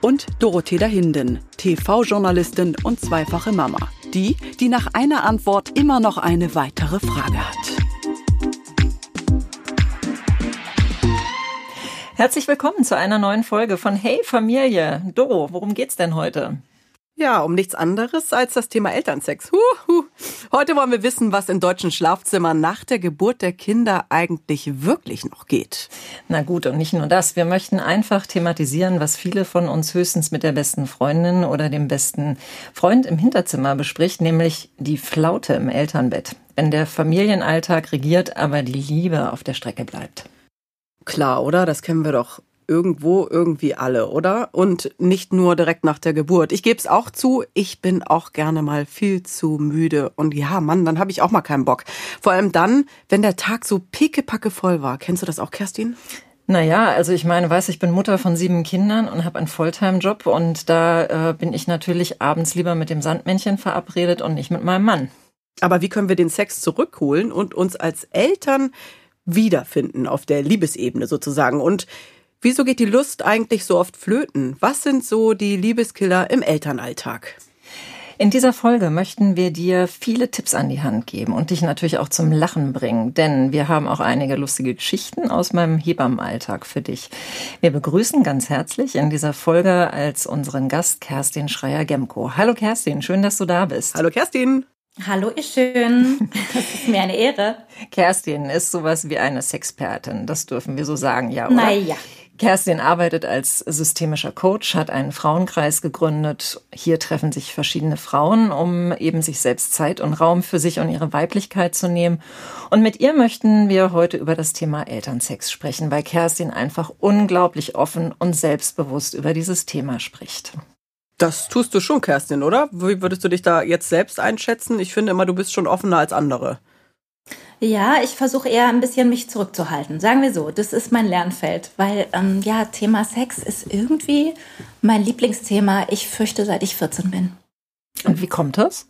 und Dorothea Hinden, TV-Journalistin und zweifache Mama. Die, die nach einer Antwort immer noch eine weitere Frage hat. Herzlich willkommen zu einer neuen Folge von Hey Familie. Doro, worum geht's denn heute? Ja, um nichts anderes als das Thema Elternsex. Huhu. Heute wollen wir wissen, was in deutschen Schlafzimmern nach der Geburt der Kinder eigentlich wirklich noch geht. Na gut, und nicht nur das. Wir möchten einfach thematisieren, was viele von uns höchstens mit der besten Freundin oder dem besten Freund im Hinterzimmer bespricht, nämlich die Flaute im Elternbett. Wenn der Familienalltag regiert, aber die Liebe auf der Strecke bleibt. Klar, oder? Das kennen wir doch irgendwo irgendwie alle, oder? Und nicht nur direkt nach der Geburt. Ich gebe es auch zu, ich bin auch gerne mal viel zu müde. Und ja, Mann, dann habe ich auch mal keinen Bock. Vor allem dann, wenn der Tag so pickepacke voll war. Kennst du das auch, Kerstin? Naja, also ich meine, weiß, ich bin Mutter von sieben Kindern und habe einen Fulltime-Job und da äh, bin ich natürlich abends lieber mit dem Sandmännchen verabredet und nicht mit meinem Mann. Aber wie können wir den Sex zurückholen und uns als Eltern wiederfinden auf der Liebesebene sozusagen? Und Wieso geht die Lust eigentlich so oft flöten? Was sind so die Liebeskiller im Elternalltag? In dieser Folge möchten wir dir viele Tipps an die Hand geben und dich natürlich auch zum Lachen bringen, denn wir haben auch einige lustige Geschichten aus meinem Hebammenalltag für dich. Wir begrüßen ganz herzlich in dieser Folge als unseren Gast Kerstin Schreier-Gemko. Hallo Kerstin, schön, dass du da bist. Hallo Kerstin. Hallo ihr schön, das ist mir eine Ehre. Kerstin ist sowas wie eine Sexpertin, das dürfen wir so sagen, ja, oder? Naja. Kerstin arbeitet als systemischer Coach, hat einen Frauenkreis gegründet. Hier treffen sich verschiedene Frauen, um eben sich selbst Zeit und Raum für sich und ihre Weiblichkeit zu nehmen. Und mit ihr möchten wir heute über das Thema Elternsex sprechen, weil Kerstin einfach unglaublich offen und selbstbewusst über dieses Thema spricht. Das tust du schon, Kerstin, oder? Wie würdest du dich da jetzt selbst einschätzen? Ich finde immer, du bist schon offener als andere. Ja, ich versuche eher ein bisschen mich zurückzuhalten. Sagen wir so, das ist mein Lernfeld, weil ähm, ja, Thema Sex ist irgendwie mein Lieblingsthema. Ich fürchte, seit ich 14 bin. Und wie kommt das?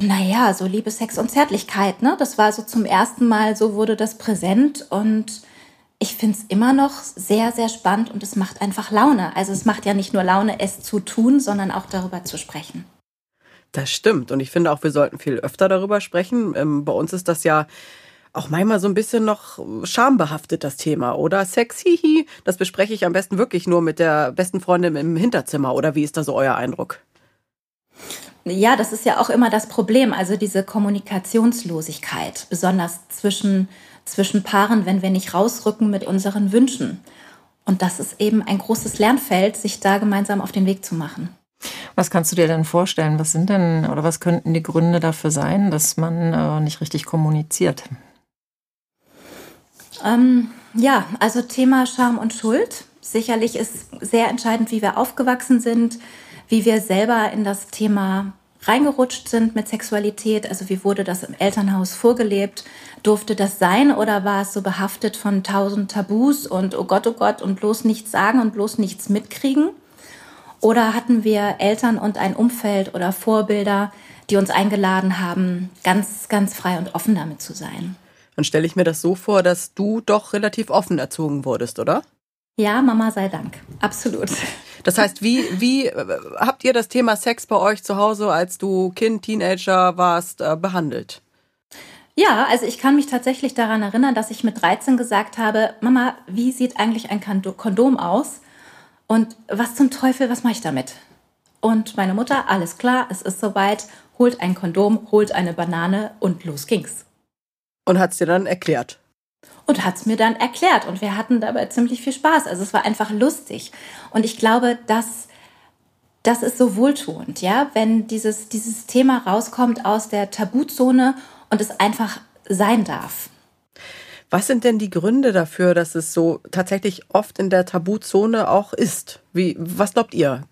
Naja, so Liebe, Sex und Zärtlichkeit, ne? Das war so zum ersten Mal, so wurde das präsent und ich finde es immer noch sehr, sehr spannend und es macht einfach Laune. Also es macht ja nicht nur Laune, es zu tun, sondern auch darüber zu sprechen. Das stimmt. Und ich finde auch, wir sollten viel öfter darüber sprechen. Ähm, bei uns ist das ja auch manchmal so ein bisschen noch schambehaftet, das Thema. Oder Sex, hihi, das bespreche ich am besten wirklich nur mit der besten Freundin im Hinterzimmer. Oder wie ist da so euer Eindruck? Ja, das ist ja auch immer das Problem. Also diese Kommunikationslosigkeit, besonders zwischen, zwischen Paaren, wenn wir nicht rausrücken mit unseren Wünschen. Und das ist eben ein großes Lernfeld, sich da gemeinsam auf den Weg zu machen. Was kannst du dir denn vorstellen? Was sind denn oder was könnten die Gründe dafür sein, dass man äh, nicht richtig kommuniziert? Ähm, ja, also Thema Scham und Schuld. Sicherlich ist sehr entscheidend, wie wir aufgewachsen sind, wie wir selber in das Thema reingerutscht sind mit Sexualität. Also wie wurde das im Elternhaus vorgelebt? Durfte das sein oder war es so behaftet von tausend Tabus und oh Gott, oh Gott und bloß nichts sagen und bloß nichts mitkriegen? Oder hatten wir Eltern und ein Umfeld oder Vorbilder, die uns eingeladen haben, ganz, ganz frei und offen damit zu sein? Dann stelle ich mir das so vor, dass du doch relativ offen erzogen wurdest, oder? Ja, Mama sei Dank. Absolut. Das heißt, wie, wie äh, habt ihr das Thema Sex bei euch zu Hause, als du Kind, Teenager warst, äh, behandelt? Ja, also ich kann mich tatsächlich daran erinnern, dass ich mit 13 gesagt habe, Mama, wie sieht eigentlich ein Kondom aus? Und was zum Teufel, was mache ich damit? Und meine Mutter, alles klar, es ist soweit, holt ein Kondom, holt eine Banane und los ging's. Und hat's dir dann erklärt? Und hat's mir dann erklärt und wir hatten dabei ziemlich viel Spaß. Also es war einfach lustig. Und ich glaube, dass das ist so wohltuend, ja, wenn dieses, dieses Thema rauskommt aus der Tabuzone und es einfach sein darf. Was sind denn die Gründe dafür, dass es so tatsächlich oft in der Tabuzone auch ist? Wie, was glaubt ihr?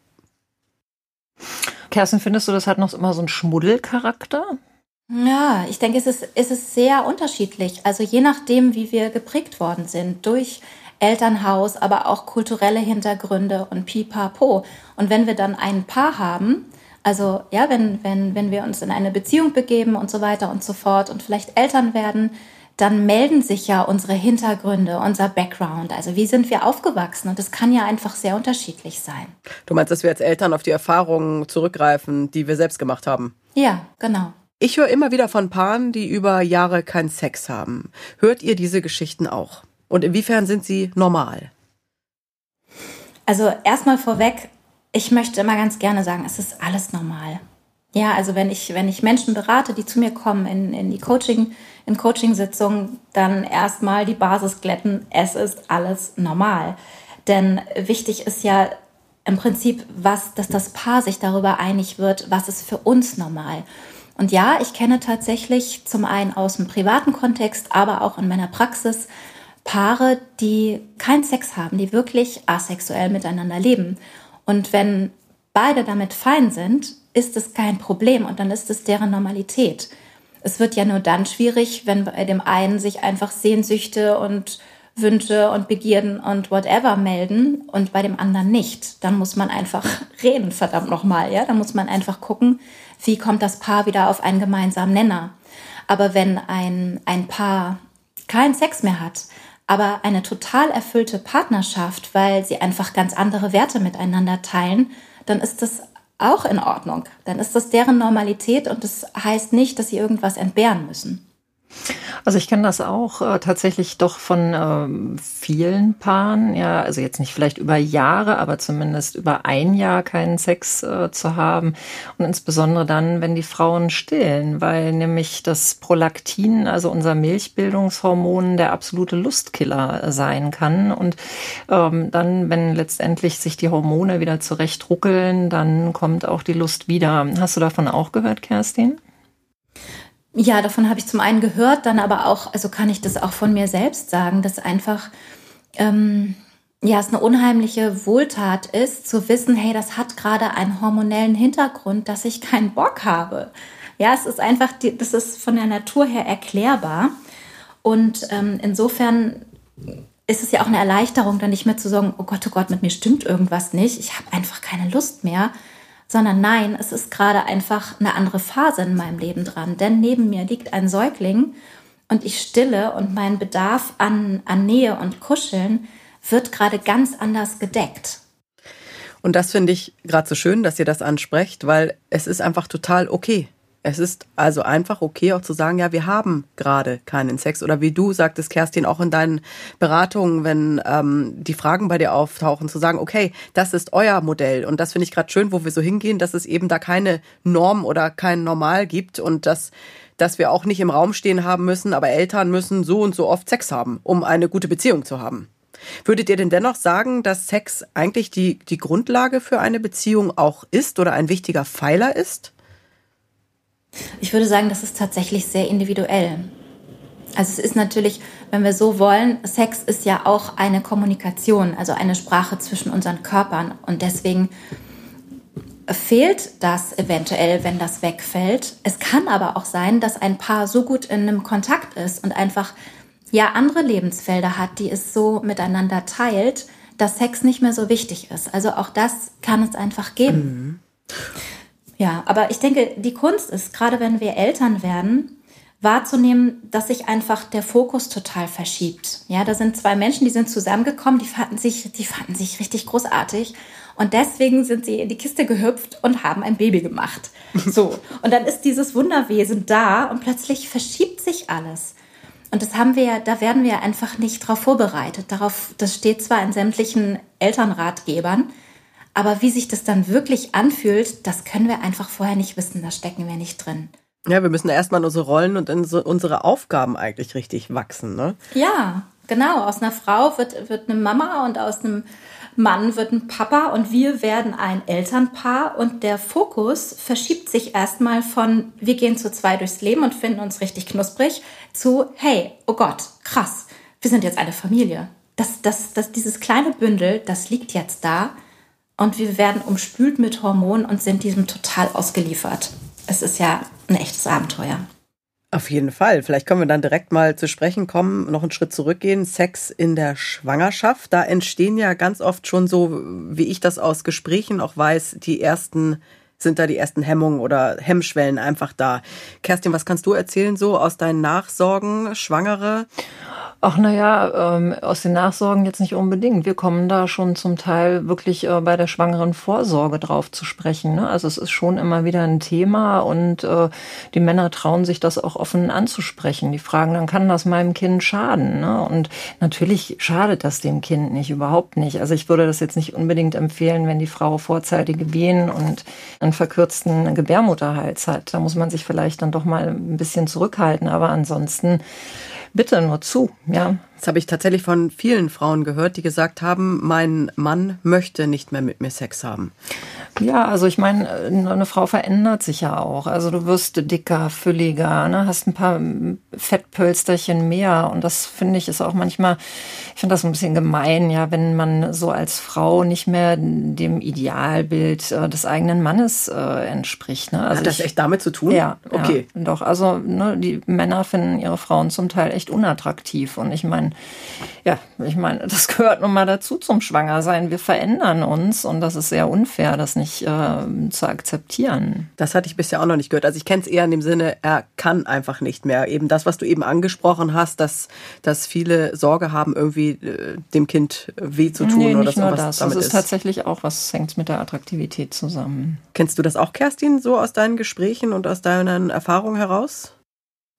Kerstin, findest du, das hat noch immer so einen Schmuddelcharakter? Ja, ich denke, es ist, es ist sehr unterschiedlich. Also je nachdem, wie wir geprägt worden sind durch Elternhaus, aber auch kulturelle Hintergründe und pipapo. Und wenn wir dann ein Paar haben, also ja, wenn, wenn, wenn wir uns in eine Beziehung begeben und so weiter und so fort und vielleicht Eltern werden, dann melden sich ja unsere Hintergründe, unser Background. Also wie sind wir aufgewachsen? Und das kann ja einfach sehr unterschiedlich sein. Du meinst, dass wir als Eltern auf die Erfahrungen zurückgreifen, die wir selbst gemacht haben? Ja, genau. Ich höre immer wieder von Paaren, die über Jahre keinen Sex haben. Hört ihr diese Geschichten auch? Und inwiefern sind sie normal? Also erstmal vorweg, ich möchte immer ganz gerne sagen, es ist alles normal. Ja, also wenn ich, wenn ich Menschen berate, die zu mir kommen in, in die Coaching, in Coachingsitzungen, dann erstmal die Basis glätten, es ist alles normal. Denn wichtig ist ja im Prinzip, was, dass das Paar sich darüber einig wird, was ist für uns normal. Und ja, ich kenne tatsächlich zum einen aus dem privaten Kontext, aber auch in meiner Praxis Paare, die keinen Sex haben, die wirklich asexuell miteinander leben. Und wenn beide damit fein sind, ist es kein Problem und dann ist es deren Normalität. Es wird ja nur dann schwierig, wenn bei dem einen sich einfach Sehnsüchte und Wünsche und Begierden und whatever melden und bei dem anderen nicht. Dann muss man einfach reden, verdammt nochmal, ja. Dann muss man einfach gucken, wie kommt das Paar wieder auf einen gemeinsamen Nenner. Aber wenn ein, ein Paar keinen Sex mehr hat, aber eine total erfüllte Partnerschaft, weil sie einfach ganz andere Werte miteinander teilen, dann ist das auch in Ordnung. Dann ist das deren Normalität und das heißt nicht, dass sie irgendwas entbehren müssen. Also ich kenne das auch äh, tatsächlich doch von ähm, vielen Paaren, ja, also jetzt nicht vielleicht über Jahre, aber zumindest über ein Jahr keinen Sex äh, zu haben und insbesondere dann, wenn die Frauen stillen, weil nämlich das Prolaktin, also unser Milchbildungshormon, der absolute Lustkiller sein kann und ähm, dann, wenn letztendlich sich die Hormone wieder zurechtruckeln, dann kommt auch die Lust wieder. Hast du davon auch gehört, Kerstin? Ja, davon habe ich zum einen gehört, dann aber auch, also kann ich das auch von mir selbst sagen, dass einfach, ähm, ja, es eine unheimliche Wohltat ist, zu wissen, hey, das hat gerade einen hormonellen Hintergrund, dass ich keinen Bock habe. Ja, es ist einfach, das ist von der Natur her erklärbar. Und ähm, insofern ist es ja auch eine Erleichterung, dann nicht mehr zu sagen, oh Gott, oh Gott, mit mir stimmt irgendwas nicht, ich habe einfach keine Lust mehr, sondern nein, es ist gerade einfach eine andere Phase in meinem Leben dran. Denn neben mir liegt ein Säugling und ich stille und mein Bedarf an, an Nähe und Kuscheln wird gerade ganz anders gedeckt. Und das finde ich gerade so schön, dass ihr das ansprecht, weil es ist einfach total okay. Es ist also einfach okay, auch zu sagen, ja, wir haben gerade keinen Sex. Oder wie du sagtest, Kerstin, auch in deinen Beratungen, wenn ähm, die Fragen bei dir auftauchen, zu sagen, okay, das ist euer Modell. Und das finde ich gerade schön, wo wir so hingehen, dass es eben da keine Norm oder kein Normal gibt und dass dass wir auch nicht im Raum stehen haben müssen, aber Eltern müssen so und so oft Sex haben, um eine gute Beziehung zu haben. Würdet ihr denn dennoch sagen, dass Sex eigentlich die, die Grundlage für eine Beziehung auch ist oder ein wichtiger Pfeiler ist? Ich würde sagen, das ist tatsächlich sehr individuell. Also es ist natürlich, wenn wir so wollen, Sex ist ja auch eine Kommunikation, also eine Sprache zwischen unseren Körpern. Und deswegen fehlt das eventuell, wenn das wegfällt. Es kann aber auch sein, dass ein Paar so gut in einem Kontakt ist und einfach ja andere Lebensfelder hat, die es so miteinander teilt, dass Sex nicht mehr so wichtig ist. Also auch das kann es einfach geben. Mhm. Ja, aber ich denke, die Kunst ist, gerade wenn wir Eltern werden, wahrzunehmen, dass sich einfach der Fokus total verschiebt. Ja, da sind zwei Menschen, die sind zusammengekommen, die fanden sich, die fanden sich richtig großartig. Und deswegen sind sie in die Kiste gehüpft und haben ein Baby gemacht. So. Und dann ist dieses Wunderwesen da und plötzlich verschiebt sich alles. Und das haben wir ja, da werden wir einfach nicht drauf vorbereitet. Darauf, das steht zwar in sämtlichen Elternratgebern, aber wie sich das dann wirklich anfühlt, das können wir einfach vorher nicht wissen. Da stecken wir nicht drin. Ja, wir müssen erstmal unsere Rollen und unsere Aufgaben eigentlich richtig wachsen, ne? Ja, Genau, aus einer Frau wird, wird eine Mama und aus einem Mann wird ein Papa und wir werden ein Elternpaar und der Fokus verschiebt sich erstmal von wir gehen zu zwei durchs Leben und finden uns richtig knusprig zu hey, oh Gott, krass, wir sind jetzt eine Familie. Das, das, das, dieses kleine Bündel, das liegt jetzt da und wir werden umspült mit Hormonen und sind diesem total ausgeliefert. Es ist ja ein echtes Abenteuer. Auf jeden Fall. Vielleicht können wir dann direkt mal zu sprechen kommen, noch einen Schritt zurückgehen. Sex in der Schwangerschaft. Da entstehen ja ganz oft schon so, wie ich das aus Gesprächen auch weiß, die ersten, sind da die ersten Hemmungen oder Hemmschwellen einfach da. Kerstin, was kannst du erzählen so aus deinen Nachsorgen, Schwangere? Ach naja, ähm, aus den Nachsorgen jetzt nicht unbedingt. Wir kommen da schon zum Teil wirklich äh, bei der schwangeren Vorsorge drauf zu sprechen. Ne? Also es ist schon immer wieder ein Thema und äh, die Männer trauen sich das auch offen anzusprechen. Die fragen, dann kann das meinem Kind schaden. Ne? Und natürlich schadet das dem Kind nicht, überhaupt nicht. Also ich würde das jetzt nicht unbedingt empfehlen, wenn die Frau vorzeitige Wehen und einen verkürzten Gebärmutterhals hat. Da muss man sich vielleicht dann doch mal ein bisschen zurückhalten. Aber ansonsten bitte nur zu, ja. Das habe ich tatsächlich von vielen Frauen gehört, die gesagt haben, mein Mann möchte nicht mehr mit mir Sex haben. Ja, also ich meine, eine Frau verändert sich ja auch. Also du wirst dicker, fülliger, ne? hast ein paar Fettpölsterchen mehr. Und das finde ich ist auch manchmal, ich finde das ein bisschen gemein, ja, wenn man so als Frau nicht mehr dem Idealbild äh, des eigenen Mannes äh, entspricht. Ne? Also Hat das ich, echt damit zu tun? Ja, okay. Ja, doch, also ne, die Männer finden ihre Frauen zum Teil echt unattraktiv. Und ich meine, ja, ich meine, das gehört nun mal dazu zum Schwangersein. Wir verändern uns und das ist sehr unfair, das nicht äh, zu akzeptieren. Das hatte ich bisher auch noch nicht gehört. Also ich kenne es eher in dem Sinne, er kann einfach nicht mehr. Eben das, was du eben angesprochen hast, dass, dass viele Sorge haben, irgendwie äh, dem Kind weh zu tun nee, oder nicht so. Nur das. das ist, ist tatsächlich auch was hängt mit der Attraktivität zusammen. Kennst du das auch, Kerstin, so aus deinen Gesprächen und aus deinen Erfahrungen heraus?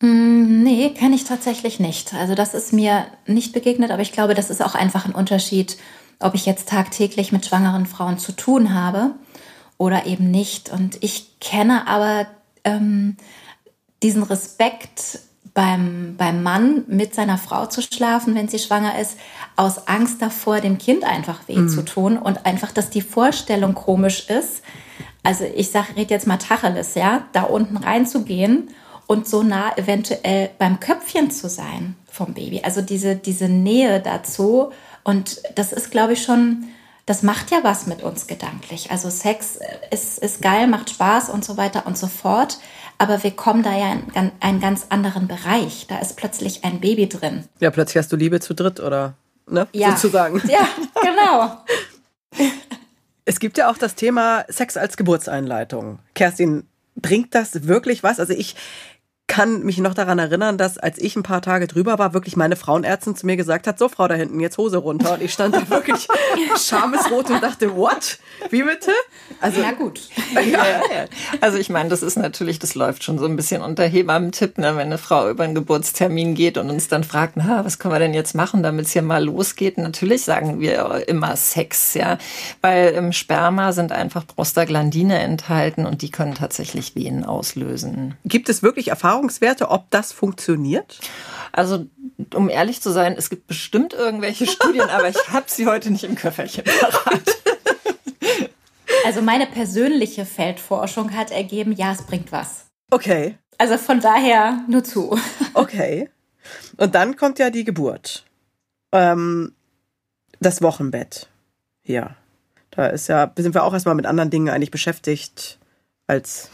Mm, nee, kenne ich tatsächlich nicht. Also das ist mir nicht begegnet, aber ich glaube, das ist auch einfach ein Unterschied, ob ich jetzt tagtäglich mit schwangeren Frauen zu tun habe oder eben nicht. Und ich kenne aber ähm, diesen Respekt beim, beim Mann mit seiner Frau zu schlafen, wenn sie schwanger ist, aus Angst davor, dem Kind einfach weh mhm. zu tun und einfach, dass die Vorstellung komisch ist. Also ich sage, red jetzt mal Tacheles, ja, da unten reinzugehen und so nah eventuell beim Köpfchen zu sein vom Baby. Also diese, diese Nähe dazu. Und das ist, glaube ich, schon, das macht ja was mit uns gedanklich. Also Sex ist, ist geil, macht Spaß und so weiter und so fort. Aber wir kommen da ja in einen ganz anderen Bereich. Da ist plötzlich ein Baby drin. Ja, plötzlich hast du Liebe zu dritt, oder? Ne? Ja. Sozusagen. Ja, genau. es gibt ja auch das Thema Sex als Geburtseinleitung. Kerstin, bringt das wirklich was? Also ich kann mich noch daran erinnern, dass als ich ein paar Tage drüber war, wirklich meine Frauenärztin zu mir gesagt hat, so Frau da hinten, jetzt Hose runter. Und ich stand da wirklich schamesrot und dachte, what? Wie bitte? Also, Na gut. Ja. Also ich meine, das ist natürlich, das läuft schon so ein bisschen unter Hebammen-Tipp, ne? wenn eine Frau über einen Geburtstermin geht und uns dann fragt, na, was können wir denn jetzt machen, damit es hier mal losgeht? Natürlich sagen wir immer Sex, ja, weil im Sperma sind einfach Prostaglandine enthalten und die können tatsächlich Wehen auslösen. Gibt es wirklich Erfahrungen Erfahrungswerte, ob das funktioniert? Also, um ehrlich zu sein, es gibt bestimmt irgendwelche Studien, aber ich habe sie heute nicht im Köfferchen parat. Also meine persönliche Feldforschung hat ergeben, ja, es bringt was. Okay. Also von daher nur zu. Okay. Und dann kommt ja die Geburt. Ähm, das Wochenbett. Ja. Da ist ja, sind wir auch erstmal mit anderen Dingen eigentlich beschäftigt als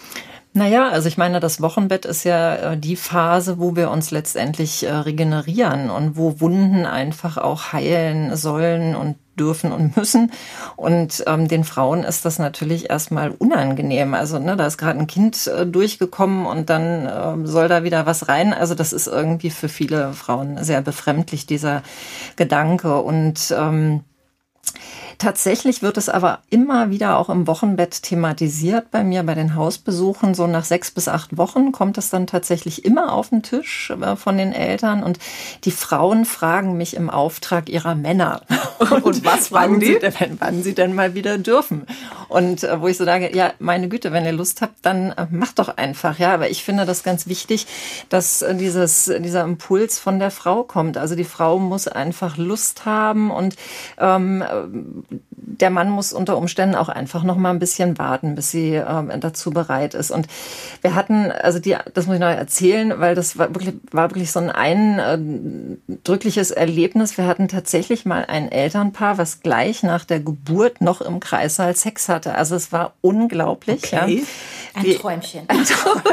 naja, also ich meine, das Wochenbett ist ja äh, die Phase, wo wir uns letztendlich äh, regenerieren und wo Wunden einfach auch heilen sollen und dürfen und müssen. Und ähm, den Frauen ist das natürlich erstmal unangenehm. Also ne, da ist gerade ein Kind äh, durchgekommen und dann äh, soll da wieder was rein. Also das ist irgendwie für viele Frauen sehr befremdlich, dieser Gedanke. Und ähm, Tatsächlich wird es aber immer wieder auch im Wochenbett thematisiert bei mir bei den Hausbesuchen. So nach sechs bis acht Wochen kommt es dann tatsächlich immer auf den Tisch äh, von den Eltern und die Frauen fragen mich im Auftrag ihrer Männer. Und, und was fragen die? Sie denn, wann sie denn mal wieder dürfen. Und äh, wo ich so sage, ja, meine Güte, wenn ihr Lust habt, dann äh, macht doch einfach, ja. Aber ich finde das ganz wichtig, dass dieses, dieser Impuls von der Frau kommt. Also die Frau muss einfach Lust haben und ähm, der Mann muss unter Umständen auch einfach noch mal ein bisschen warten, bis sie ähm, dazu bereit ist. Und wir hatten, also die, das muss ich noch erzählen, weil das war wirklich, war wirklich so ein eindrückliches Erlebnis. Wir hatten tatsächlich mal ein Elternpaar, was gleich nach der Geburt noch im Kreißsaal Sex hatte. Also es war unglaublich. Okay. Ja. Ein Träumchen. Ein,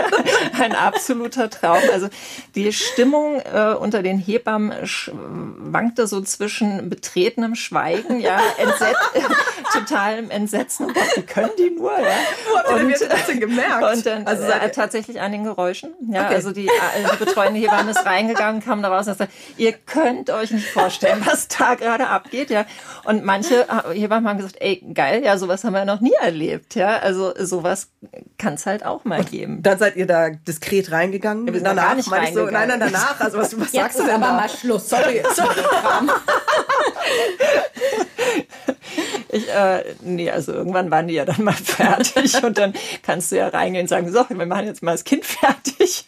ein, absoluter Traum. Also die Stimmung äh, unter den Hebammen schwankte so zwischen betretenem Schweigen, ja, entsetzt, totalem Entsetzen. Und wie können die nur? Ja? Wo habt ihr und, das denn gemerkt? Und dann also äh, tatsächlich an den Geräuschen. Ja, okay. also die, äh, die betreuende Hebamme ist reingegangen, kam da raus und sagte, ihr könnt euch nicht vorstellen, was da gerade abgeht. Ja. Und manche Hebammen haben gesagt, ey, geil, ja, sowas haben wir noch nie erlebt. Ja, also sowas kann es halt auch mal und geben. Dann seid ihr da diskret reingegangen? Wir sind danach, gar nicht reingegangen. So, nein, nein, danach. Also was, was sagst du denn aber da? mal Schluss. Sorry. Sorry. Ich, äh, nee, also irgendwann waren die ja dann mal fertig und dann kannst du ja reingehen und sagen, so, wir machen jetzt mal das Kind fertig.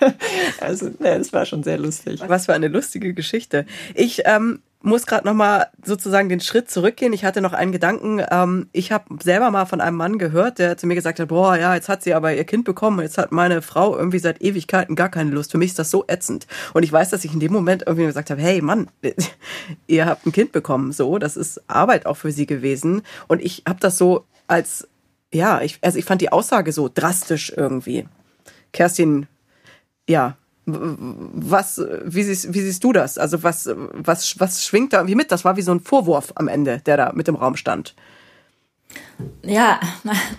also, nee, das war schon sehr lustig. Was für eine lustige Geschichte. Ich ähm, muss gerade noch mal sozusagen den Schritt zurückgehen. Ich hatte noch einen Gedanken. Ähm, ich habe selber mal von einem Mann gehört, der zu mir gesagt hat, boah, ja, jetzt hat sie aber ihr Kind bekommen. Jetzt hat meine Frau irgendwie seit Ewigkeiten gar keine Lust. Für mich ist das so ätzend. Und ich weiß, dass ich in dem Moment irgendwie gesagt habe, hey Mann, ihr habt ein Kind bekommen. So, das ist Arbeit auch für sie gewesen. Und ich habe das so als, ja, ich, also ich fand die Aussage so drastisch irgendwie. Kerstin, ja, was, wie siehst, wie siehst du das? Also was, was, was schwingt da irgendwie mit? Das war wie so ein Vorwurf am Ende, der da mit im Raum stand. Ja,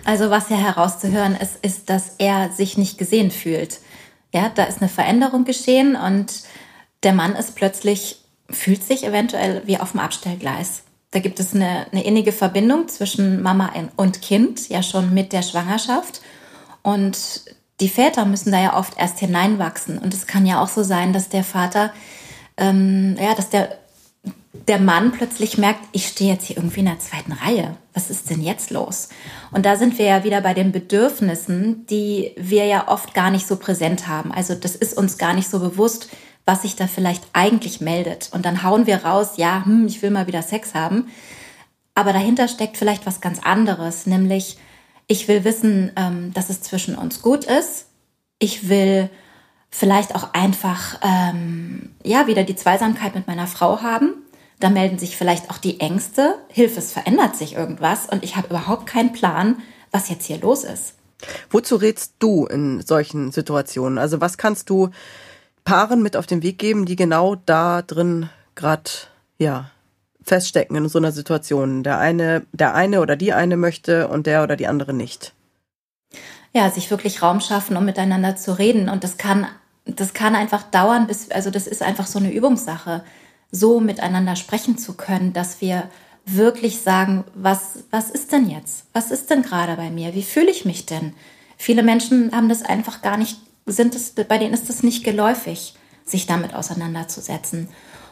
also was ja herauszuhören ist, ist, dass er sich nicht gesehen fühlt. Ja, da ist eine Veränderung geschehen und der Mann ist plötzlich, fühlt sich eventuell wie auf dem Abstellgleis. Da gibt es eine, eine innige Verbindung zwischen Mama und Kind, ja schon mit der Schwangerschaft. Und die Väter müssen da ja oft erst hineinwachsen. Und es kann ja auch so sein, dass der Vater, ähm, ja, dass der, der Mann plötzlich merkt, ich stehe jetzt hier irgendwie in der zweiten Reihe. Was ist denn jetzt los? Und da sind wir ja wieder bei den Bedürfnissen, die wir ja oft gar nicht so präsent haben. Also das ist uns gar nicht so bewusst, was sich da vielleicht eigentlich meldet. Und dann hauen wir raus, ja, hm, ich will mal wieder Sex haben. Aber dahinter steckt vielleicht was ganz anderes, nämlich ich will wissen, ähm, dass es zwischen uns gut ist. Ich will vielleicht auch einfach ähm, ja wieder die Zweisamkeit mit meiner Frau haben. Da melden sich vielleicht auch die Ängste. Hilfe, es verändert sich irgendwas und ich habe überhaupt keinen Plan, was jetzt hier los ist. Wozu rätst du in solchen Situationen? Also was kannst du Paaren mit auf den Weg geben, die genau da drin gerade ja feststecken in so einer Situation. Der eine, der eine oder die eine möchte und der oder die andere nicht. Ja, sich wirklich Raum schaffen, um miteinander zu reden. Und das kann, das kann einfach dauern, bis, also das ist einfach so eine Übungssache, so miteinander sprechen zu können, dass wir wirklich sagen, was, was ist denn jetzt? Was ist denn gerade bei mir? Wie fühle ich mich denn? Viele Menschen haben das einfach gar nicht, sind es, bei denen ist es nicht geläufig, sich damit auseinanderzusetzen.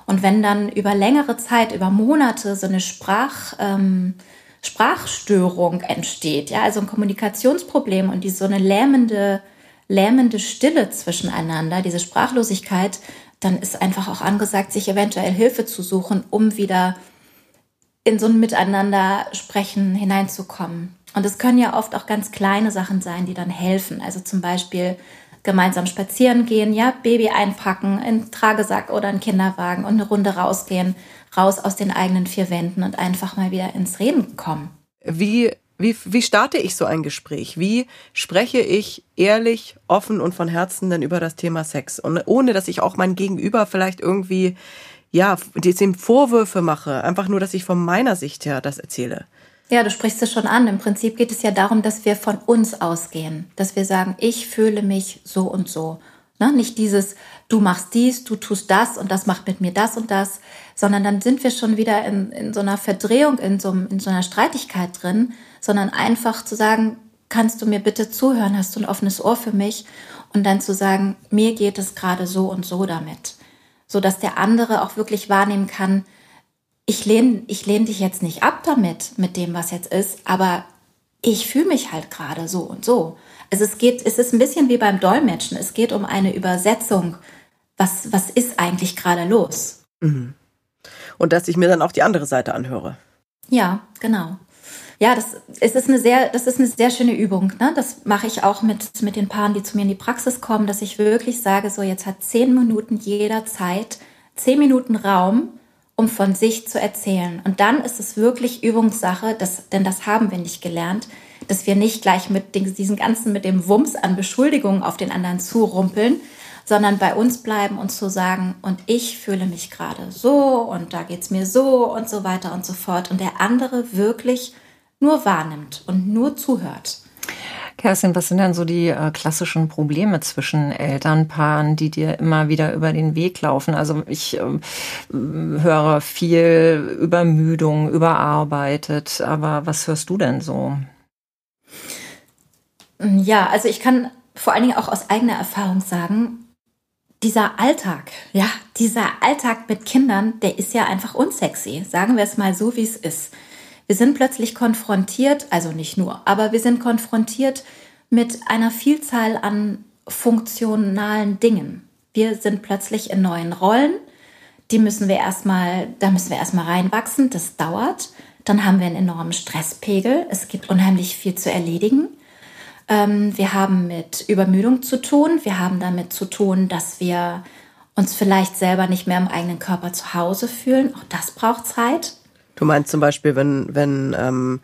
Und wenn dann über längere Zeit, über Monate so eine Sprach, ähm, Sprachstörung entsteht, ja, also ein Kommunikationsproblem und die so eine lähmende, lähmende Stille zwischeneinander, diese Sprachlosigkeit, dann ist einfach auch angesagt, sich eventuell Hilfe zu suchen, um wieder in so ein Miteinander sprechen hineinzukommen. Und es können ja oft auch ganz kleine Sachen sein, die dann helfen. Also zum Beispiel gemeinsam spazieren gehen, ja, Baby einpacken, in Tragesack oder in Kinderwagen und eine Runde rausgehen, raus aus den eigenen vier Wänden und einfach mal wieder ins Reden kommen. Wie wie, wie starte ich so ein Gespräch? Wie spreche ich ehrlich, offen und von Herzen denn über das Thema Sex? Und ohne, dass ich auch mein Gegenüber vielleicht irgendwie, ja, dem Vorwürfe mache. Einfach nur, dass ich von meiner Sicht her das erzähle. Ja, du sprichst es schon an. Im Prinzip geht es ja darum, dass wir von uns ausgehen, dass wir sagen, ich fühle mich so und so. Ne? Nicht dieses, du machst dies, du tust das und das macht mit mir das und das, sondern dann sind wir schon wieder in, in so einer Verdrehung, in so, in so einer Streitigkeit drin, sondern einfach zu sagen, kannst du mir bitte zuhören, hast du ein offenes Ohr für mich und dann zu sagen, mir geht es gerade so und so damit, so dass der andere auch wirklich wahrnehmen kann, ich lehne ich lehn dich jetzt nicht ab damit, mit dem, was jetzt ist, aber ich fühle mich halt gerade so und so. Also es geht, es ist ein bisschen wie beim Dolmetschen. Es geht um eine Übersetzung. Was, was ist eigentlich gerade los? Mhm. Und dass ich mir dann auch die andere Seite anhöre. Ja, genau. Ja, das, es ist eine sehr, das ist eine sehr schöne Übung. Ne? Das mache ich auch mit, mit den Paaren, die zu mir in die Praxis kommen, dass ich wirklich sage, so jetzt hat zehn Minuten jeder Zeit, zehn Minuten Raum, um von sich zu erzählen. Und dann ist es wirklich Übungssache, das, denn das haben wir nicht gelernt, dass wir nicht gleich mit diesen ganzen, mit dem Wumms an Beschuldigungen auf den anderen zurumpeln, sondern bei uns bleiben und zu sagen, und ich fühle mich gerade so und da geht es mir so und so weiter und so fort. Und der andere wirklich nur wahrnimmt und nur zuhört. Kerstin, was sind denn so die äh, klassischen Probleme zwischen Elternpaaren, die dir immer wieder über den Weg laufen? Also ich äh, höre viel Übermüdung, überarbeitet, aber was hörst du denn so? Ja, also ich kann vor allen Dingen auch aus eigener Erfahrung sagen, dieser Alltag, ja, dieser Alltag mit Kindern, der ist ja einfach unsexy. Sagen wir es mal so, wie es ist. Wir sind plötzlich konfrontiert, also nicht nur, aber wir sind konfrontiert mit einer Vielzahl an funktionalen Dingen. Wir sind plötzlich in neuen Rollen. Die müssen wir erstmal, da müssen wir erstmal reinwachsen. Das dauert. Dann haben wir einen enormen Stresspegel. Es gibt unheimlich viel zu erledigen. Ähm, wir haben mit Übermüdung zu tun. Wir haben damit zu tun, dass wir uns vielleicht selber nicht mehr im eigenen Körper zu Hause fühlen. Auch das braucht Zeit. Du meinst zum Beispiel, wenn, wenn ähm,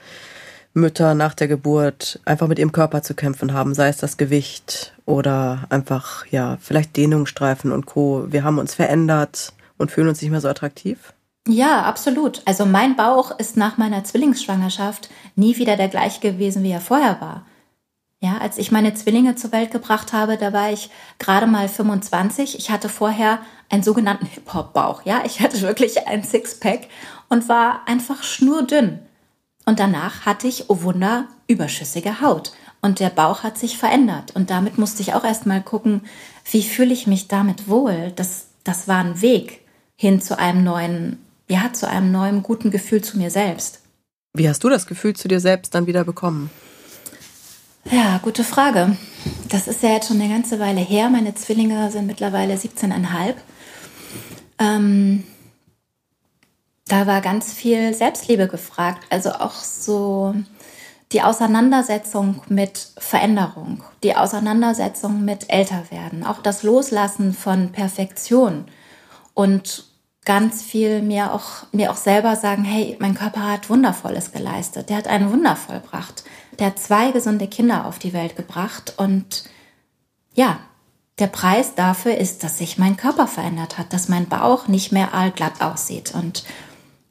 Mütter nach der Geburt einfach mit ihrem Körper zu kämpfen haben, sei es das Gewicht oder einfach, ja, vielleicht Dehnungsstreifen und Co. Wir haben uns verändert und fühlen uns nicht mehr so attraktiv? Ja, absolut. Also mein Bauch ist nach meiner Zwillingsschwangerschaft nie wieder der gleiche gewesen, wie er vorher war. Ja, als ich meine Zwillinge zur Welt gebracht habe, da war ich gerade mal 25. Ich hatte vorher einen sogenannten Hip-Hop-Bauch. Ja, ich hatte wirklich ein Sixpack und war einfach schnurdünn. Und danach hatte ich, oh Wunder, überschüssige Haut. Und der Bauch hat sich verändert. Und damit musste ich auch erstmal gucken, wie fühle ich mich damit wohl? Das, das war ein Weg hin zu einem neuen, ja, zu einem neuen guten Gefühl zu mir selbst. Wie hast du das Gefühl zu dir selbst dann wieder bekommen? Ja, gute Frage. Das ist ja jetzt schon eine ganze Weile her. Meine Zwillinge sind mittlerweile 17,5. Ähm, da war ganz viel Selbstliebe gefragt. Also auch so die Auseinandersetzung mit Veränderung, die Auseinandersetzung mit Älterwerden, auch das Loslassen von Perfektion und ganz viel mir auch, mir auch selber sagen, hey, mein Körper hat Wundervolles geleistet. Der hat einen Wunder vollbracht. Der hat zwei gesunde Kinder auf die Welt gebracht und ja, der Preis dafür ist, dass sich mein Körper verändert hat, dass mein Bauch nicht mehr allglatt aussieht und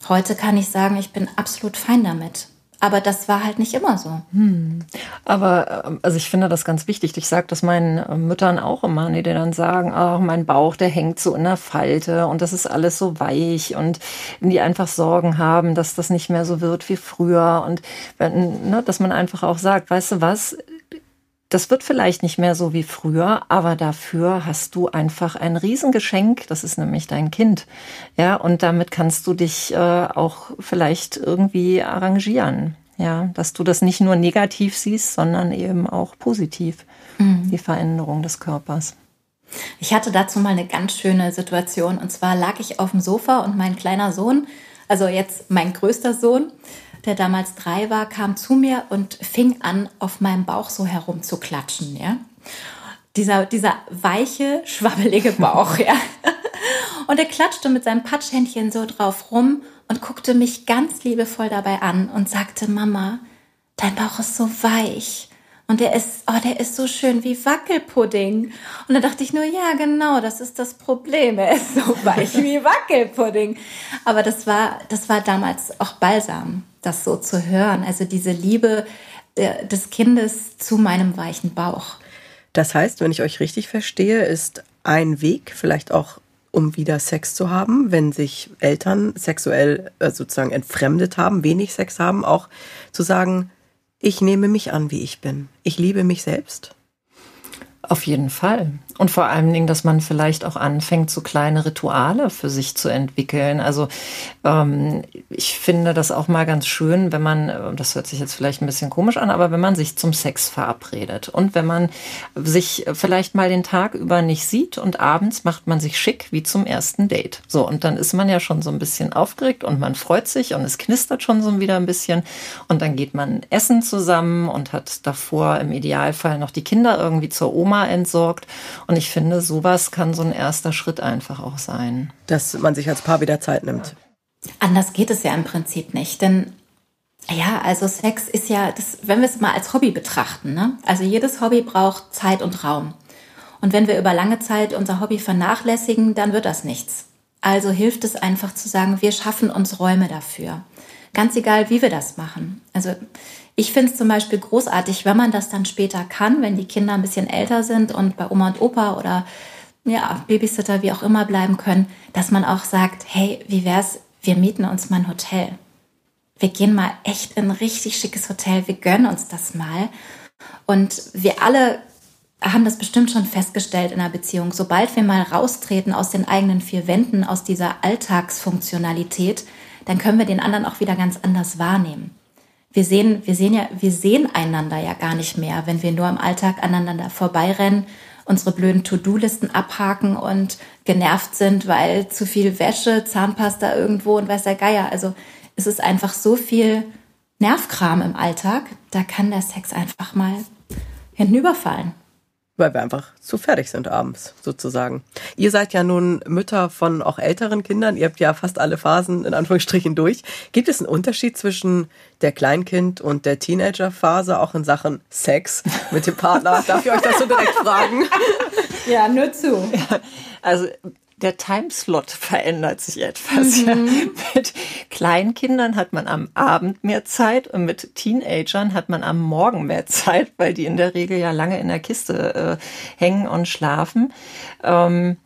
Heute kann ich sagen, ich bin absolut fein damit. Aber das war halt nicht immer so. Hm. Aber ähm, also ich finde das ganz wichtig. Ich sage das meinen äh, Müttern auch immer, die dann sagen, oh, mein Bauch, der hängt so in der Falte und das ist alles so weich und die einfach Sorgen haben, dass das nicht mehr so wird wie früher und wenn, ne, dass man einfach auch sagt, weißt du was, das wird vielleicht nicht mehr so wie früher, aber dafür hast du einfach ein Riesengeschenk. Das ist nämlich dein Kind. Ja, und damit kannst du dich äh, auch vielleicht irgendwie arrangieren. Ja, dass du das nicht nur negativ siehst, sondern eben auch positiv. Mhm. Die Veränderung des Körpers. Ich hatte dazu mal eine ganz schöne Situation. Und zwar lag ich auf dem Sofa und mein kleiner Sohn, also jetzt mein größter Sohn, der damals drei war, kam zu mir und fing an, auf meinem Bauch so herum zu klatschen, ja. Dieser, dieser weiche, schwabbelige Bauch, ja. Und er klatschte mit seinem Patschhändchen so drauf rum und guckte mich ganz liebevoll dabei an und sagte, Mama, dein Bauch ist so weich. Und der ist, oh, der ist so schön wie Wackelpudding. Und da dachte ich nur, ja, genau, das ist das Problem. Er ist so weich wie Wackelpudding. Aber das war, das war damals auch Balsam, das so zu hören. Also diese Liebe äh, des Kindes zu meinem weichen Bauch. Das heißt, wenn ich euch richtig verstehe, ist ein Weg, vielleicht auch um wieder Sex zu haben, wenn sich Eltern sexuell äh, sozusagen entfremdet haben, wenig Sex haben, auch zu sagen, ich nehme mich an, wie ich bin. Ich liebe mich selbst. Auf jeden Fall. Und vor allen Dingen, dass man vielleicht auch anfängt, so kleine Rituale für sich zu entwickeln. Also ähm, ich finde das auch mal ganz schön, wenn man, äh, das hört sich jetzt vielleicht ein bisschen komisch an, aber wenn man sich zum Sex verabredet und wenn man sich vielleicht mal den Tag über nicht sieht und abends macht man sich schick wie zum ersten Date. So, und dann ist man ja schon so ein bisschen aufgeregt und man freut sich und es knistert schon so wieder ein bisschen. Und dann geht man essen zusammen und hat davor im Idealfall noch die Kinder irgendwie zur Oma entsorgt. Und ich finde, sowas kann so ein erster Schritt einfach auch sein. Dass man sich als Paar wieder Zeit nimmt. Anders geht es ja im Prinzip nicht, denn ja, also Sex ist ja, das, wenn wir es mal als Hobby betrachten, ne? also jedes Hobby braucht Zeit und Raum. Und wenn wir über lange Zeit unser Hobby vernachlässigen, dann wird das nichts. Also hilft es einfach zu sagen, wir schaffen uns Räume dafür. Ganz egal, wie wir das machen. Also ich finde es zum Beispiel großartig, wenn man das dann später kann, wenn die Kinder ein bisschen älter sind und bei Oma und Opa oder ja, Babysitter, wie auch immer bleiben können, dass man auch sagt, hey, wie wär's, wir mieten uns mal ein Hotel. Wir gehen mal echt in ein richtig schickes Hotel, wir gönnen uns das mal. Und wir alle haben das bestimmt schon festgestellt in einer Beziehung. Sobald wir mal raustreten aus den eigenen vier Wänden, aus dieser Alltagsfunktionalität, dann können wir den anderen auch wieder ganz anders wahrnehmen wir sehen, wir sehen ja, wir sehen einander ja gar nicht mehr, wenn wir nur im Alltag aneinander vorbeirennen, unsere blöden To-Do-Listen abhaken und genervt sind, weil zu viel Wäsche, Zahnpasta irgendwo und weiß der Geier. Also es ist einfach so viel Nervkram im Alltag, da kann der Sex einfach mal hintenüberfallen weil wir einfach zu fertig sind abends sozusagen. Ihr seid ja nun Mütter von auch älteren Kindern. Ihr habt ja fast alle Phasen in Anführungsstrichen durch. Gibt es einen Unterschied zwischen der Kleinkind- und der Teenagerphase auch in Sachen Sex mit dem Partner? Darf ich euch das so direkt fragen? Ja, nur zu. Ja, also der Timeslot verändert sich etwas. Mhm. Ja. Mit Kleinkindern hat man am Abend mehr Zeit und mit Teenagern hat man am Morgen mehr Zeit, weil die in der Regel ja lange in der Kiste äh, hängen und schlafen. Ähm,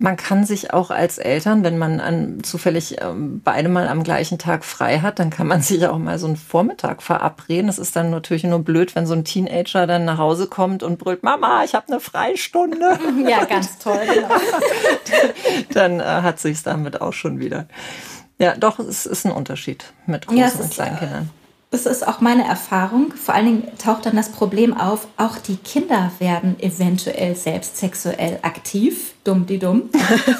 man kann sich auch als Eltern, wenn man an, zufällig ähm, beide mal am gleichen Tag frei hat, dann kann man sich auch mal so einen Vormittag verabreden. Es ist dann natürlich nur blöd, wenn so ein Teenager dann nach Hause kommt und brüllt, Mama, ich habe eine Freistunde. Ja, ganz toll. Genau. dann äh, hat sich's damit auch schon wieder. Ja, doch, es ist ein Unterschied mit großen ja, und kleinen Kindern. Das ist auch meine Erfahrung. Vor allen Dingen taucht dann das Problem auf, auch die Kinder werden eventuell selbst sexuell aktiv, dumm die dumm,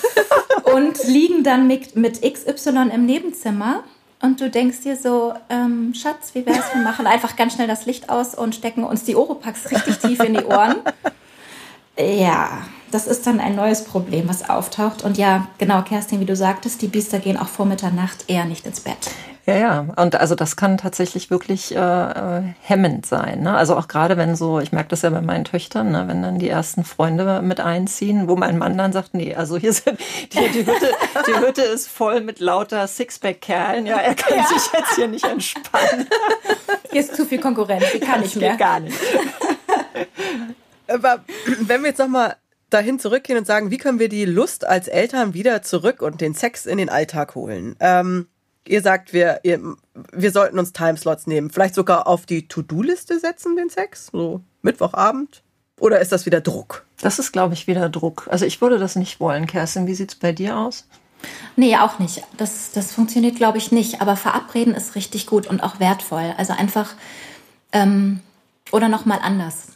und liegen dann mit, mit XY im Nebenzimmer. Und du denkst dir so, ähm, Schatz, wie wär's, wir machen einfach ganz schnell das Licht aus und stecken uns die Oropax richtig tief in die Ohren. Ja, das ist dann ein neues Problem, was auftaucht. Und ja, genau, Kerstin, wie du sagtest, die Biester gehen auch vor Mitternacht eher nicht ins Bett. Ja, ja. Und also das kann tatsächlich wirklich äh, äh, hemmend sein. Ne? Also auch gerade wenn so, ich merke das ja bei meinen Töchtern, ne? wenn dann die ersten Freunde mit einziehen, wo mein Mann dann sagt, nee, also hier sind die, die Hütte, die Hütte ist voll mit lauter Sixpack-Kerlen. Ja, er kann ja. sich jetzt hier nicht entspannen. Hier ist zu viel Konkurrenz, die kann ich mehr. gar nicht. Aber wenn wir jetzt nochmal dahin zurückgehen und sagen, wie können wir die Lust als Eltern wieder zurück und den Sex in den Alltag holen? Ähm, ihr sagt, wir, ihr, wir sollten uns Timeslots nehmen, vielleicht sogar auf die To-Do-Liste setzen, den Sex, so Mittwochabend. Oder ist das wieder Druck? Das ist, glaube ich, wieder Druck. Also ich würde das nicht wollen. Kerstin, wie sieht es bei dir aus? Nee, auch nicht. Das, das funktioniert, glaube ich, nicht. Aber verabreden ist richtig gut und auch wertvoll. Also einfach, ähm, oder nochmal anders.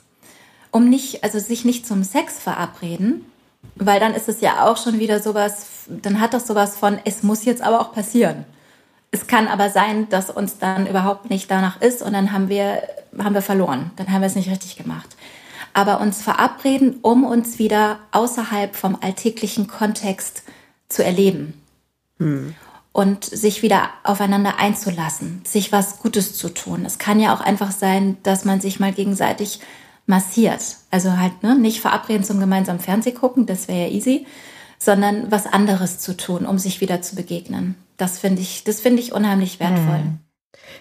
Um nicht, also sich nicht zum Sex verabreden, weil dann ist es ja auch schon wieder sowas, dann hat das sowas von, es muss jetzt aber auch passieren. Es kann aber sein, dass uns dann überhaupt nicht danach ist und dann haben wir, haben wir verloren. Dann haben wir es nicht richtig gemacht. Aber uns verabreden, um uns wieder außerhalb vom alltäglichen Kontext zu erleben. Hm. Und sich wieder aufeinander einzulassen, sich was Gutes zu tun. Es kann ja auch einfach sein, dass man sich mal gegenseitig massiert. Also halt ne, nicht verabreden zum gemeinsamen Fernseh gucken, das wäre ja easy, sondern was anderes zu tun, um sich wieder zu begegnen. Das finde ich, das finde ich unheimlich wertvoll. Hm.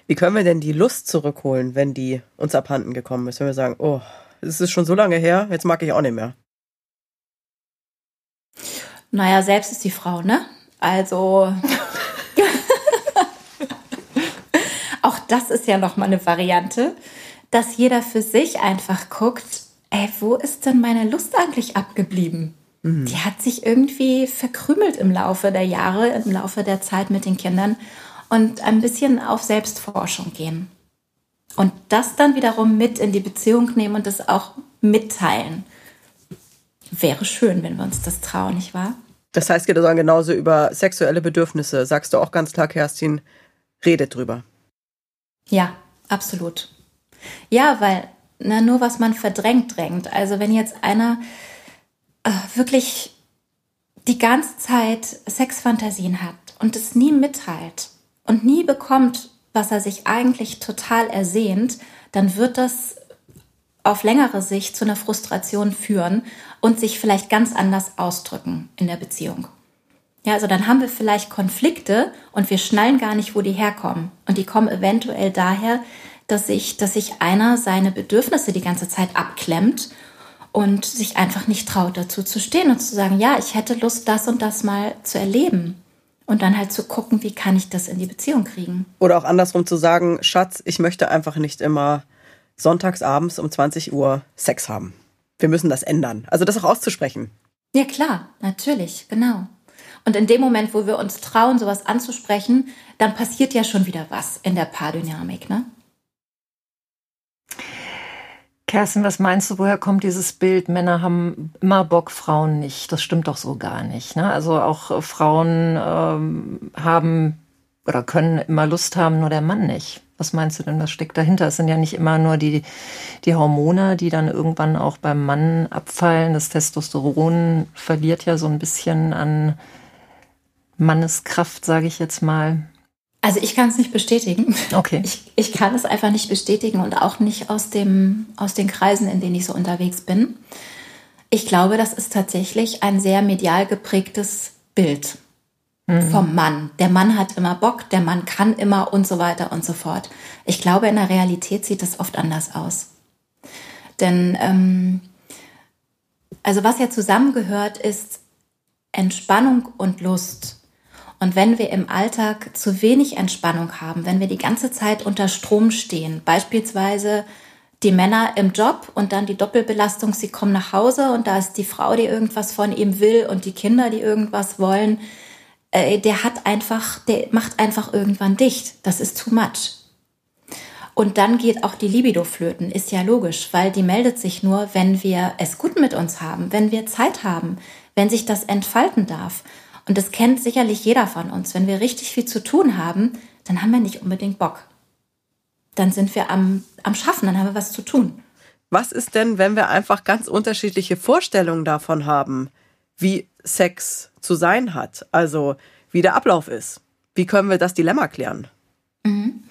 Wie können wir denn die Lust zurückholen, wenn die uns abhanden gekommen ist? Wenn wir sagen, oh, es ist schon so lange her, jetzt mag ich auch nicht mehr. Naja, selbst ist die Frau, ne? Also. auch das ist ja nochmal eine Variante, dass jeder für sich einfach guckt, ey, wo ist denn meine Lust eigentlich abgeblieben? Mhm. Die hat sich irgendwie verkrümelt im Laufe der Jahre, im Laufe der Zeit mit den Kindern und ein bisschen auf Selbstforschung gehen. Und das dann wiederum mit in die Beziehung nehmen und das auch mitteilen. Wäre schön, wenn wir uns das trauen, nicht wahr? Das heißt, geht dann genauso über sexuelle Bedürfnisse. Sagst du auch ganz klar, Kerstin, redet drüber. Ja, absolut. Ja, weil na, nur was man verdrängt, drängt. Also wenn jetzt einer äh, wirklich die ganze Zeit Sexfantasien hat und es nie mitteilt und nie bekommt, was er sich eigentlich total ersehnt, dann wird das auf längere Sicht zu einer Frustration führen und sich vielleicht ganz anders ausdrücken in der Beziehung. Ja, also dann haben wir vielleicht Konflikte und wir schnallen gar nicht, wo die herkommen. Und die kommen eventuell daher, dass sich, dass sich einer seine Bedürfnisse die ganze Zeit abklemmt und sich einfach nicht traut, dazu zu stehen und zu sagen, ja, ich hätte Lust, das und das mal zu erleben. Und dann halt zu gucken, wie kann ich das in die Beziehung kriegen. Oder auch andersrum zu sagen, Schatz, ich möchte einfach nicht immer sonntagsabends um 20 Uhr Sex haben. Wir müssen das ändern. Also das auch auszusprechen. Ja klar, natürlich, genau. Und in dem Moment, wo wir uns trauen, sowas anzusprechen, dann passiert ja schon wieder was in der Paardynamik, ne? Kerstin, was meinst du, woher kommt dieses Bild, Männer haben immer Bock, Frauen nicht? Das stimmt doch so gar nicht. Ne? Also auch äh, Frauen ähm, haben oder können immer Lust haben, nur der Mann nicht. Was meinst du denn, was steckt dahinter? Es sind ja nicht immer nur die, die Hormone, die dann irgendwann auch beim Mann abfallen. Das Testosteron verliert ja so ein bisschen an Manneskraft, sage ich jetzt mal. Also ich kann es nicht bestätigen. Okay. Ich, ich kann es einfach nicht bestätigen und auch nicht aus, dem, aus den Kreisen, in denen ich so unterwegs bin. Ich glaube, das ist tatsächlich ein sehr medial geprägtes Bild mhm. vom Mann. Der Mann hat immer Bock, der Mann kann immer und so weiter und so fort. Ich glaube, in der Realität sieht das oft anders aus. Denn, ähm, also was ja zusammengehört, ist Entspannung und Lust. Und wenn wir im Alltag zu wenig Entspannung haben, wenn wir die ganze Zeit unter Strom stehen, beispielsweise die Männer im Job und dann die Doppelbelastung, sie kommen nach Hause und da ist die Frau, die irgendwas von ihm will und die Kinder, die irgendwas wollen, äh, der hat einfach, der macht einfach irgendwann dicht. Das ist too much. Und dann geht auch die Libido flöten, ist ja logisch, weil die meldet sich nur, wenn wir es gut mit uns haben, wenn wir Zeit haben, wenn sich das entfalten darf. Und das kennt sicherlich jeder von uns. Wenn wir richtig viel zu tun haben, dann haben wir nicht unbedingt Bock. Dann sind wir am, am Schaffen, dann haben wir was zu tun. Was ist denn, wenn wir einfach ganz unterschiedliche Vorstellungen davon haben, wie Sex zu sein hat? Also wie der Ablauf ist. Wie können wir das Dilemma klären? Mhm.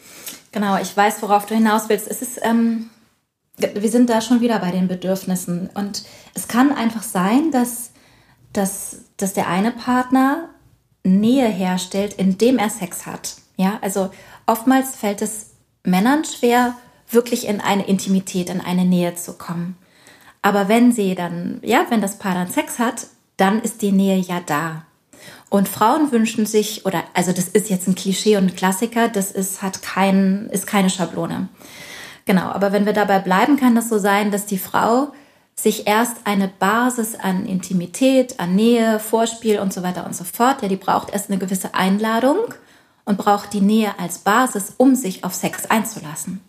Genau, ich weiß, worauf du hinaus willst. Es ist, ähm, wir sind da schon wieder bei den Bedürfnissen. Und es kann einfach sein, dass, dass dass der eine Partner Nähe herstellt, indem er Sex hat. Ja, also oftmals fällt es Männern schwer, wirklich in eine Intimität, in eine Nähe zu kommen. Aber wenn sie dann, ja, wenn das Paar dann Sex hat, dann ist die Nähe ja da. Und Frauen wünschen sich, oder, also das ist jetzt ein Klischee und ein Klassiker, das ist, hat kein, ist keine Schablone. Genau, aber wenn wir dabei bleiben, kann das so sein, dass die Frau sich erst eine Basis an Intimität, an Nähe, Vorspiel und so weiter und so fort. Ja, die braucht erst eine gewisse Einladung und braucht die Nähe als Basis, um sich auf Sex einzulassen.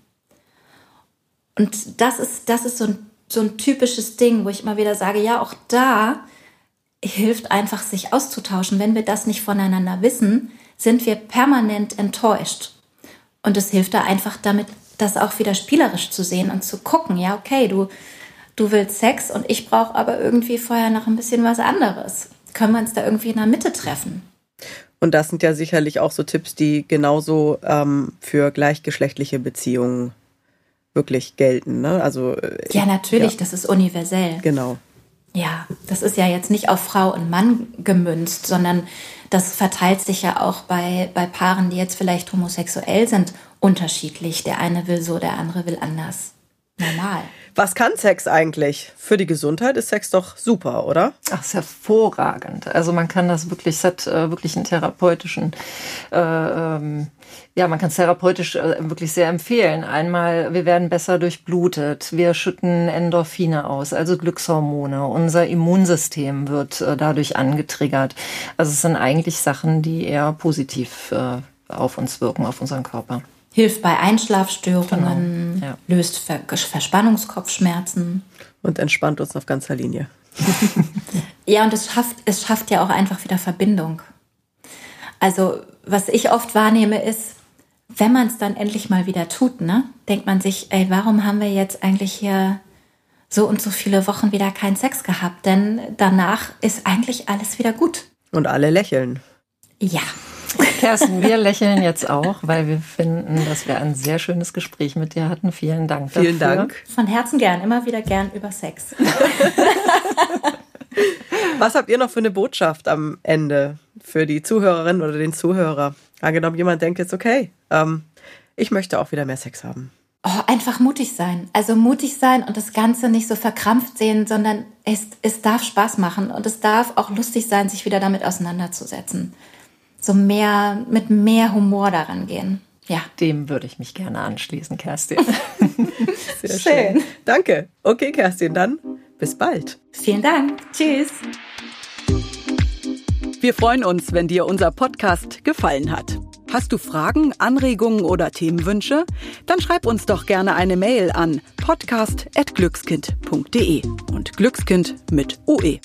Und das ist, das ist so ein, so ein typisches Ding, wo ich immer wieder sage, ja, auch da hilft einfach, sich auszutauschen. Wenn wir das nicht voneinander wissen, sind wir permanent enttäuscht. Und es hilft da einfach damit, das auch wieder spielerisch zu sehen und zu gucken, ja, okay, du, du willst Sex und ich brauche aber irgendwie vorher noch ein bisschen was anderes. Können wir uns da irgendwie in der Mitte treffen? Und das sind ja sicherlich auch so Tipps, die genauso ähm, für gleichgeschlechtliche Beziehungen wirklich gelten. Ne? Also äh, ja, natürlich, ja. das ist universell. Genau. Ja, das ist ja jetzt nicht auf Frau und Mann gemünzt, sondern das verteilt sich ja auch bei, bei Paaren, die jetzt vielleicht homosexuell sind, unterschiedlich. Der eine will so, der andere will anders. Normal. Was kann Sex eigentlich? Für die Gesundheit ist Sex doch super, oder? Ach, ist hervorragend. Also man kann das wirklich, es hat äh, wirklich einen therapeutischen, äh, ähm, ja, man kann es therapeutisch äh, wirklich sehr empfehlen. Einmal, wir werden besser durchblutet, wir schütten Endorphine aus, also Glückshormone. Unser Immunsystem wird äh, dadurch angetriggert. Also es sind eigentlich Sachen, die eher positiv äh, auf uns wirken, auf unseren Körper hilft bei Einschlafstörungen, genau. ja. löst Ver Verspannungskopfschmerzen. Und entspannt uns auf ganzer Linie. ja, und es schafft, es schafft ja auch einfach wieder Verbindung. Also, was ich oft wahrnehme, ist, wenn man es dann endlich mal wieder tut, ne, denkt man sich, ey, warum haben wir jetzt eigentlich hier so und so viele Wochen wieder keinen Sex gehabt? Denn danach ist eigentlich alles wieder gut. Und alle lächeln. Ja. Kerstin, wir lächeln jetzt auch, weil wir finden, dass wir ein sehr schönes Gespräch mit dir hatten. Vielen Dank. Vielen dafür. Dank. Von Herzen gern, immer wieder gern über Sex. Was habt ihr noch für eine Botschaft am Ende für die Zuhörerin oder den Zuhörer? Angenommen, jemand denkt jetzt, okay, ähm, ich möchte auch wieder mehr Sex haben. Oh, einfach mutig sein. Also mutig sein und das Ganze nicht so verkrampft sehen, sondern es, es darf Spaß machen und es darf auch lustig sein, sich wieder damit auseinanderzusetzen so mehr, mit mehr Humor daran gehen. Ja. Dem würde ich mich gerne anschließen, Kerstin. Sehr schön. schön. Danke. Okay, Kerstin, dann bis bald. Vielen Dank. Tschüss. Wir freuen uns, wenn dir unser Podcast gefallen hat. Hast du Fragen, Anregungen oder Themenwünsche? Dann schreib uns doch gerne eine Mail an podcast.glückskind.de und Glückskind mit UE.